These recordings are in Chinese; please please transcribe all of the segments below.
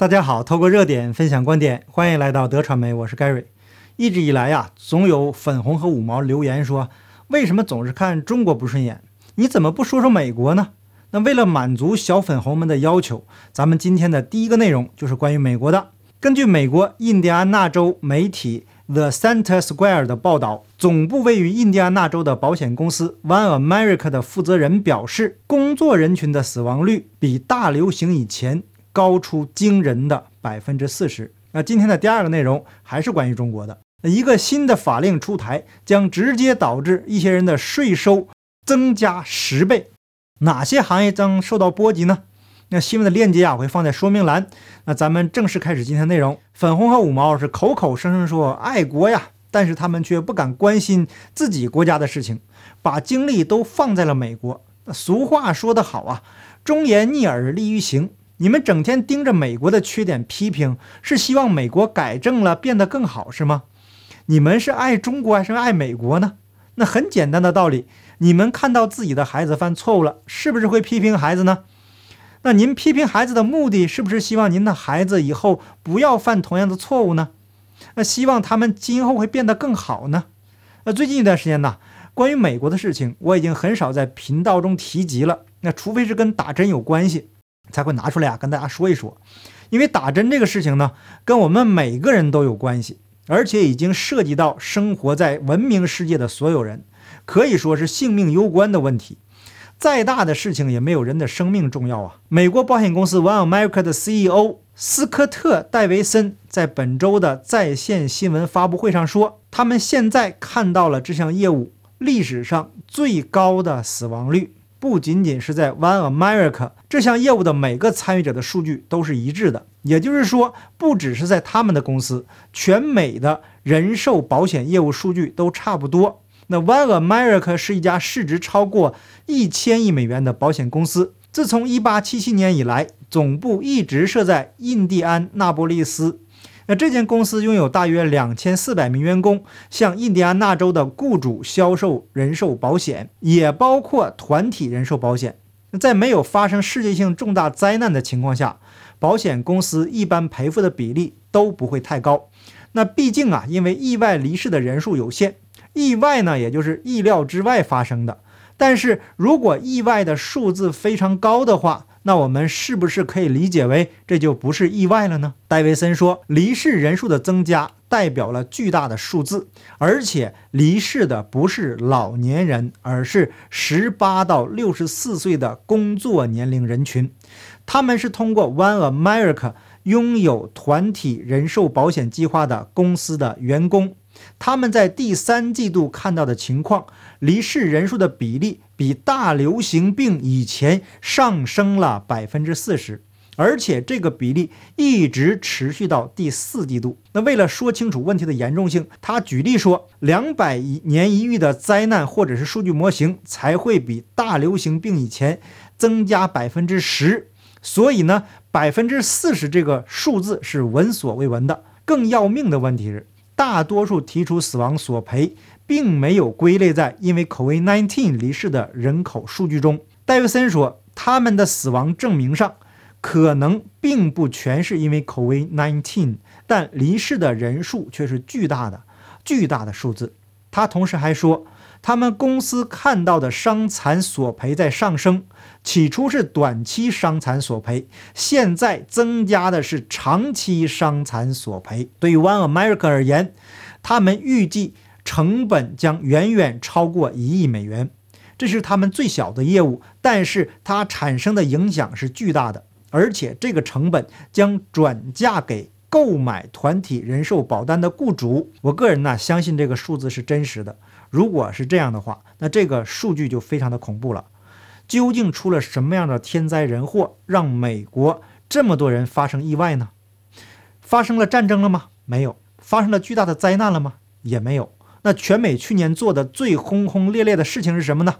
大家好，透过热点分享观点，欢迎来到德传媒，我是 Gary。一直以来呀，总有粉红和五毛留言说，为什么总是看中国不顺眼？你怎么不说说美国呢？那为了满足小粉红们的要求，咱们今天的第一个内容就是关于美国的。根据美国印第安纳州媒体 The Center Square 的报道，总部位于印第安纳州的保险公司 One America 的负责人表示，工作人群的死亡率比大流行以前。高出惊人的百分之四十。那今天的第二个内容还是关于中国的。一个新的法令出台，将直接导致一些人的税收增加十倍。哪些行业将受到波及呢？那新闻的链接啊我会放在说明栏。那咱们正式开始今天内容。粉红和五毛是口口声声说爱国呀，但是他们却不敢关心自己国家的事情，把精力都放在了美国。那俗话说得好啊，忠言逆耳利于行。你们整天盯着美国的缺点批评，是希望美国改正了变得更好是吗？你们是爱中国还是爱美国呢？那很简单的道理，你们看到自己的孩子犯错误了，是不是会批评孩子呢？那您批评孩子的目的是不是希望您的孩子以后不要犯同样的错误呢？那希望他们今后会变得更好呢？那最近一段时间呢，关于美国的事情，我已经很少在频道中提及了。那除非是跟打针有关系。才会拿出来啊，跟大家说一说，因为打针这个事情呢，跟我们每个人都有关系，而且已经涉及到生活在文明世界的所有人，可以说是性命攸关的问题。再大的事情也没有人的生命重要啊！美国保险公司 One America 的 CEO 斯科特·戴维森在本周的在线新闻发布会上说，他们现在看到了这项业务历史上最高的死亡率。不仅仅是在 One America 这项业务的每个参与者的数据都是一致的，也就是说，不只是在他们的公司，全美的人寿保险业务数据都差不多。那 One America 是一家市值超过一千亿美元的保险公司，自从1877年以来，总部一直设在印第安纳波利斯。那这间公司拥有大约两千四百名员工，向印第安纳州的雇主销售人寿保险，也包括团体人寿保险。那在没有发生世界性重大灾难的情况下，保险公司一般赔付的比例都不会太高。那毕竟啊，因为意外离世的人数有限，意外呢，也就是意料之外发生的。但是如果意外的数字非常高的话，那我们是不是可以理解为这就不是意外了呢？戴维森说，离世人数的增加代表了巨大的数字，而且离世的不是老年人，而是十八到六十四岁的工作年龄人群。他们是通过 One America 拥有团体人寿保险计划的公司的员工。他们在第三季度看到的情况，离世人数的比例比大流行病以前上升了百分之四十，而且这个比例一直持续到第四季度。那为了说清楚问题的严重性，他举例说，两百年一遇的灾难或者是数据模型才会比大流行病以前增加百分之十，所以呢，百分之四十这个数字是闻所未闻的。更要命的问题是。大多数提出死亡索赔，并没有归类在因为 COVID-19 离世的人口数据中。戴维森说，他们的死亡证明上可能并不全是因为 COVID-19，但离世的人数却是巨大的、巨大的数字。他同时还说。他们公司看到的伤残索赔在上升，起初是短期伤残索赔，现在增加的是长期伤残索赔。对于 One America 而言，他们预计成本将远远超过一亿美元。这是他们最小的业务，但是它产生的影响是巨大的，而且这个成本将转嫁给购买团体人寿保单的雇主。我个人呢，相信这个数字是真实的。如果是这样的话，那这个数据就非常的恐怖了。究竟出了什么样的天灾人祸，让美国这么多人发生意外呢？发生了战争了吗？没有。发生了巨大的灾难了吗？也没有。那全美去年做的最轰轰烈烈的事情是什么呢？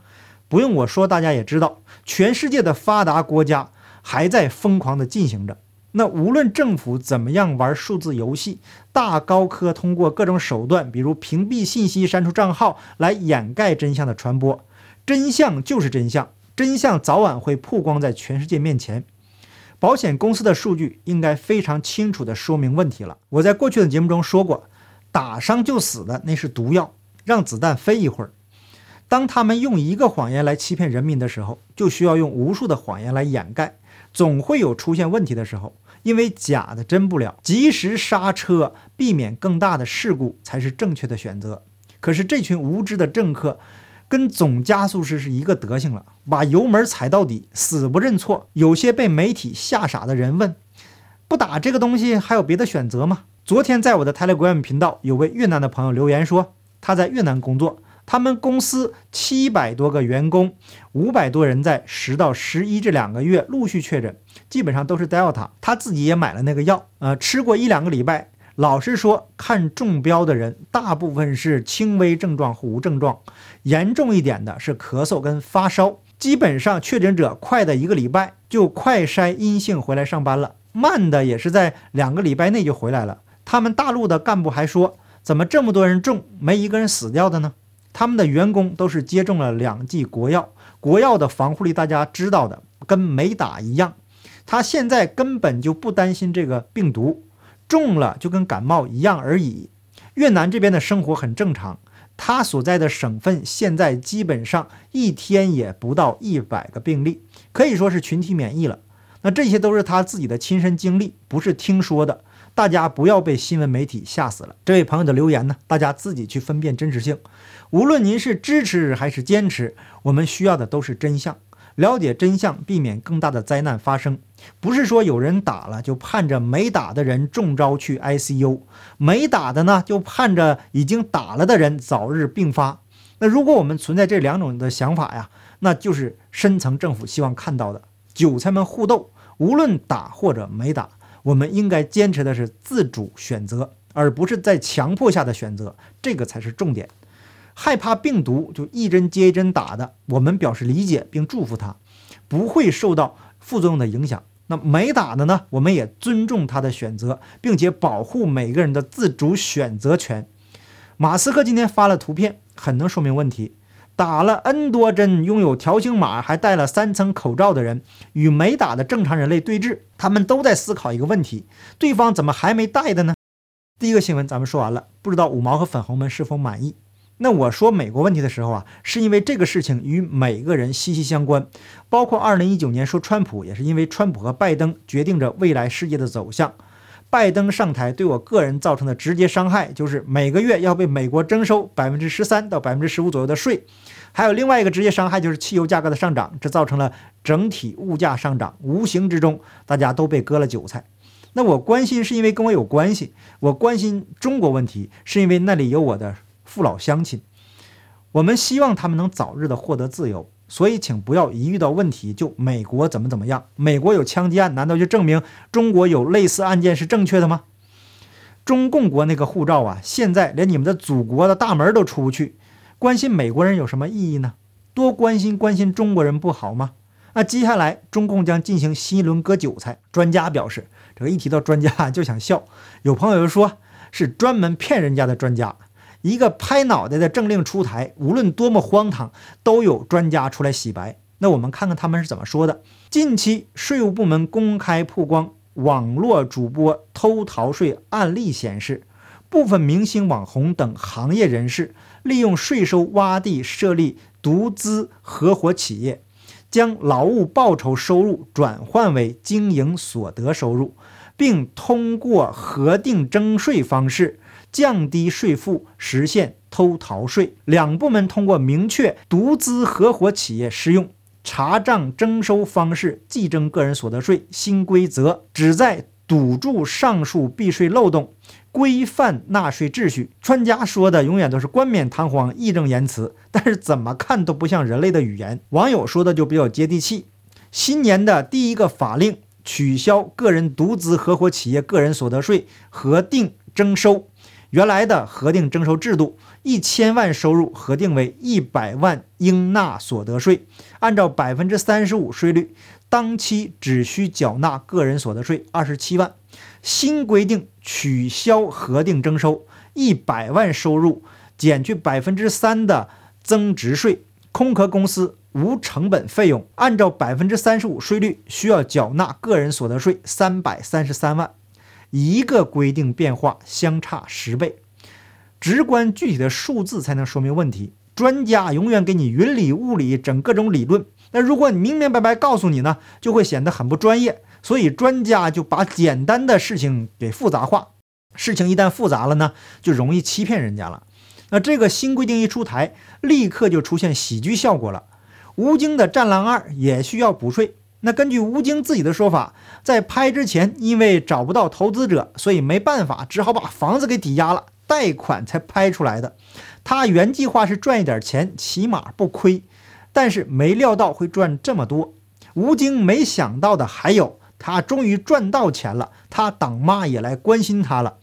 不用我说，大家也知道，全世界的发达国家还在疯狂的进行着。那无论政府怎么样玩数字游戏，大高科通过各种手段，比如屏蔽信息、删除账号，来掩盖真相的传播，真相就是真相，真相早晚会曝光在全世界面前。保险公司的数据应该非常清楚地说明问题了。我在过去的节目中说过，打伤就死的那是毒药，让子弹飞一会儿。当他们用一个谎言来欺骗人民的时候，就需要用无数的谎言来掩盖，总会有出现问题的时候。因为假的真不了，及时刹车，避免更大的事故才是正确的选择。可是这群无知的政客。跟总加速师是一个德行了，把油门踩到底，死不认错。有些被媒体吓傻的人问：“不打这个东西还有别的选择吗？”昨天在我的 Telegram 频道，有位越南的朋友留言说，他在越南工作，他们公司七百多个员工，五百多人在十到十一这两个月陆续确诊，基本上都是 Delta。他自己也买了那个药，呃，吃过一两个礼拜。老实说，看中标的人大部分是轻微症状或无症状，严重一点的是咳嗽跟发烧。基本上确诊者快的一个礼拜就快筛阴性回来上班了，慢的也是在两个礼拜内就回来了。他们大陆的干部还说，怎么这么多人中，没一个人死掉的呢？他们的员工都是接种了两剂国药，国药的防护力大家知道的，跟没打一样。他现在根本就不担心这个病毒。中了就跟感冒一样而已。越南这边的生活很正常，他所在的省份现在基本上一天也不到一百个病例，可以说是群体免疫了。那这些都是他自己的亲身经历，不是听说的。大家不要被新闻媒体吓死了。这位朋友的留言呢，大家自己去分辨真实性。无论您是支持还是坚持，我们需要的都是真相。了解真相，避免更大的灾难发生。不是说有人打了就盼着没打的人中招去 ICU，没打的呢就盼着已经打了的人早日病发。那如果我们存在这两种的想法呀，那就是深层政府希望看到的。韭菜们互斗，无论打或者没打，我们应该坚持的是自主选择，而不是在强迫下的选择，这个才是重点。害怕病毒就一针接一针打的，我们表示理解并祝福他，不会受到副作用的影响。那没打的呢？我们也尊重他的选择，并且保护每个人的自主选择权。马斯克今天发了图片，很能说明问题。打了 N 多针、拥有条形码还戴了三层口罩的人，与没打的正常人类对峙，他们都在思考一个问题：对方怎么还没戴的呢？第一个新闻咱们说完了，不知道五毛和粉红们是否满意？那我说美国问题的时候啊，是因为这个事情与每个人息息相关，包括二零一九年说川普，也是因为川普和拜登决定着未来世界的走向。拜登上台对我个人造成的直接伤害，就是每个月要被美国征收百分之十三到百分之十五左右的税，还有另外一个直接伤害就是汽油价格的上涨，这造成了整体物价上涨，无形之中大家都被割了韭菜。那我关心是因为跟我有关系，我关心中国问题是因为那里有我的。父老乡亲，我们希望他们能早日的获得自由，所以请不要一遇到问题就美国怎么怎么样。美国有枪击案，难道就证明中国有类似案件是正确的吗？中共国那个护照啊，现在连你们的祖国的大门都出不去，关心美国人有什么意义呢？多关心关心中国人不好吗？那接下来中共将进行新一轮割韭菜。专家表示，这个一提到专家就想笑。有朋友就说，是专门骗人家的专家。一个拍脑袋的政令出台，无论多么荒唐，都有专家出来洗白。那我们看看他们是怎么说的。近期税务部门公开曝光网络主播偷逃税案例，显示部分明星、网红等行业人士利用税收洼地设立独资合伙企业，将劳务报酬收入转换为经营所得收入，并通过核定征税方式。降低税负，实现偷逃税。两部门通过明确独资合伙企业适用查账征收方式计征个人所得税新规则，旨在堵住上述避税漏洞，规范纳税秩序。专家说的永远都是冠冕堂皇、义正言辞，但是怎么看都不像人类的语言。网友说的就比较接地气。新年的第一个法令，取消个人独资合伙企业个人所得税核定征收。原来的核定征收制度，一千万收入核定为一百万应纳所得税，按照百分之三十五税率，当期只需缴纳个人所得税二十七万。新规定取消核定征收，一百万收入减去百分之三的增值税，空壳公司无成本费用，按照百分之三十五税率需要缴纳个人所得税三百三十三万，一个规定变化相差十倍，直观具体的数字才能说明问题。专家永远给你云里雾里整各种理论，那如果你明明白白告诉你呢，就会显得很不专业。所以专家就把简单的事情给复杂化，事情一旦复杂了呢，就容易欺骗人家了。那这个新规定一出台，立刻就出现喜剧效果了。吴京的《战狼二》也需要补税。那根据吴京自己的说法，在拍之前因为找不到投资者，所以没办法，只好把房子给抵押了，贷款才拍出来的。他原计划是赚一点钱，起码不亏，但是没料到会赚这么多。吴京没想到的还有，他终于赚到钱了，他党妈也来关心他了。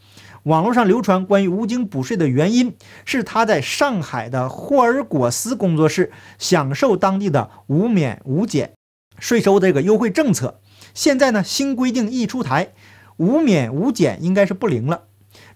网络上流传关于吴京补税的原因，是他在上海的霍尔果斯工作室享受当地的无免无减税收这个优惠政策。现在呢，新规定一出台，无免无减应该是不灵了。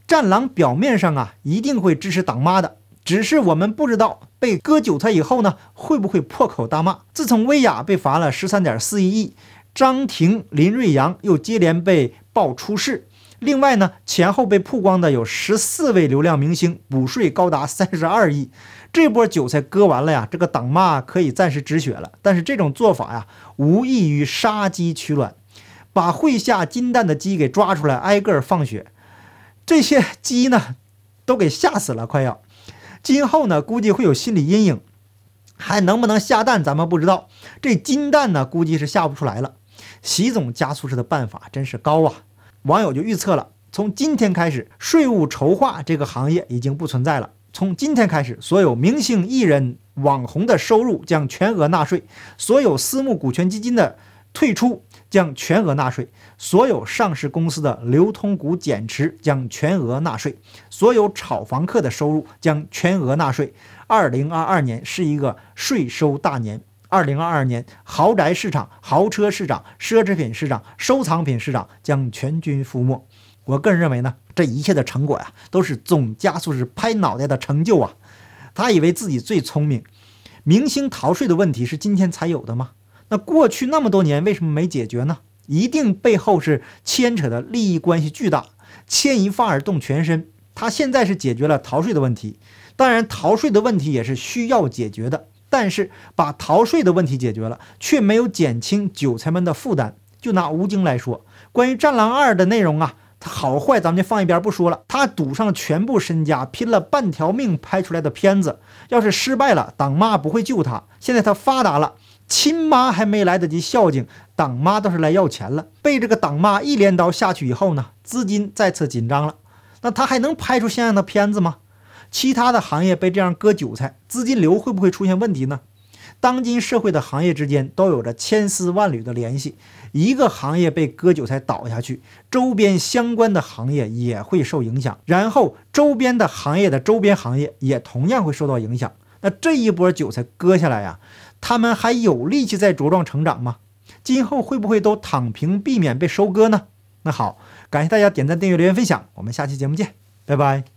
战狼表面上啊，一定会支持党妈的。只是我们不知道被割韭菜以后呢，会不会破口大骂？自从薇娅被罚了十三点四一亿，张庭、林瑞阳又接连被曝出事，另外呢，前后被曝光的有十四位流量明星补税高达三十二亿，这波韭菜割完了呀，这个党骂可以暂时止血了。但是这种做法呀，无异于杀鸡取卵，把会下金蛋的鸡给抓出来，挨个放血，这些鸡呢，都给吓死了，快要。今后呢，估计会有心理阴影，还能不能下蛋，咱们不知道。这金蛋呢，估计是下不出来了。习总加速式的办法真是高啊！网友就预测了，从今天开始，税务筹划这个行业已经不存在了。从今天开始，所有明星、艺人、网红的收入将全额纳税，所有私募股权基金的退出。将全额纳税，所有上市公司的流通股减持将全额纳税，所有炒房客的收入将全额纳税。二零二二年是一个税收大年。二零二二年，豪宅市场、豪车市场、奢侈品市场、收藏品市场将全军覆没。我个人认为呢，这一切的成果呀，都是总加速是拍脑袋的成就啊！他以为自己最聪明，明星逃税的问题是今天才有的吗？那过去那么多年为什么没解决呢？一定背后是牵扯的利益关系巨大，牵一发而动全身。他现在是解决了逃税的问题，当然逃税的问题也是需要解决的。但是把逃税的问题解决了，却没有减轻韭菜们的负担。就拿吴京来说，关于《战狼二》的内容啊，他好坏咱们就放一边不说了。他赌上全部身家，拼了半条命拍出来的片子，要是失败了，党妈不会救他。现在他发达了。亲妈还没来得及孝敬，党妈倒是来要钱了。被这个党妈一镰刀下去以后呢，资金再次紧张了。那他还能拍出像样的片子吗？其他的行业被这样割韭菜，资金流会不会出现问题呢？当今社会的行业之间都有着千丝万缕的联系，一个行业被割韭菜倒下去，周边相关的行业也会受影响，然后周边的行业的周边行业也同样会受到影响。那这一波韭菜割下来呀？他们还有力气再茁壮成长吗？今后会不会都躺平，避免被收割呢？那好，感谢大家点赞、订阅、留言、分享，我们下期节目见，拜拜。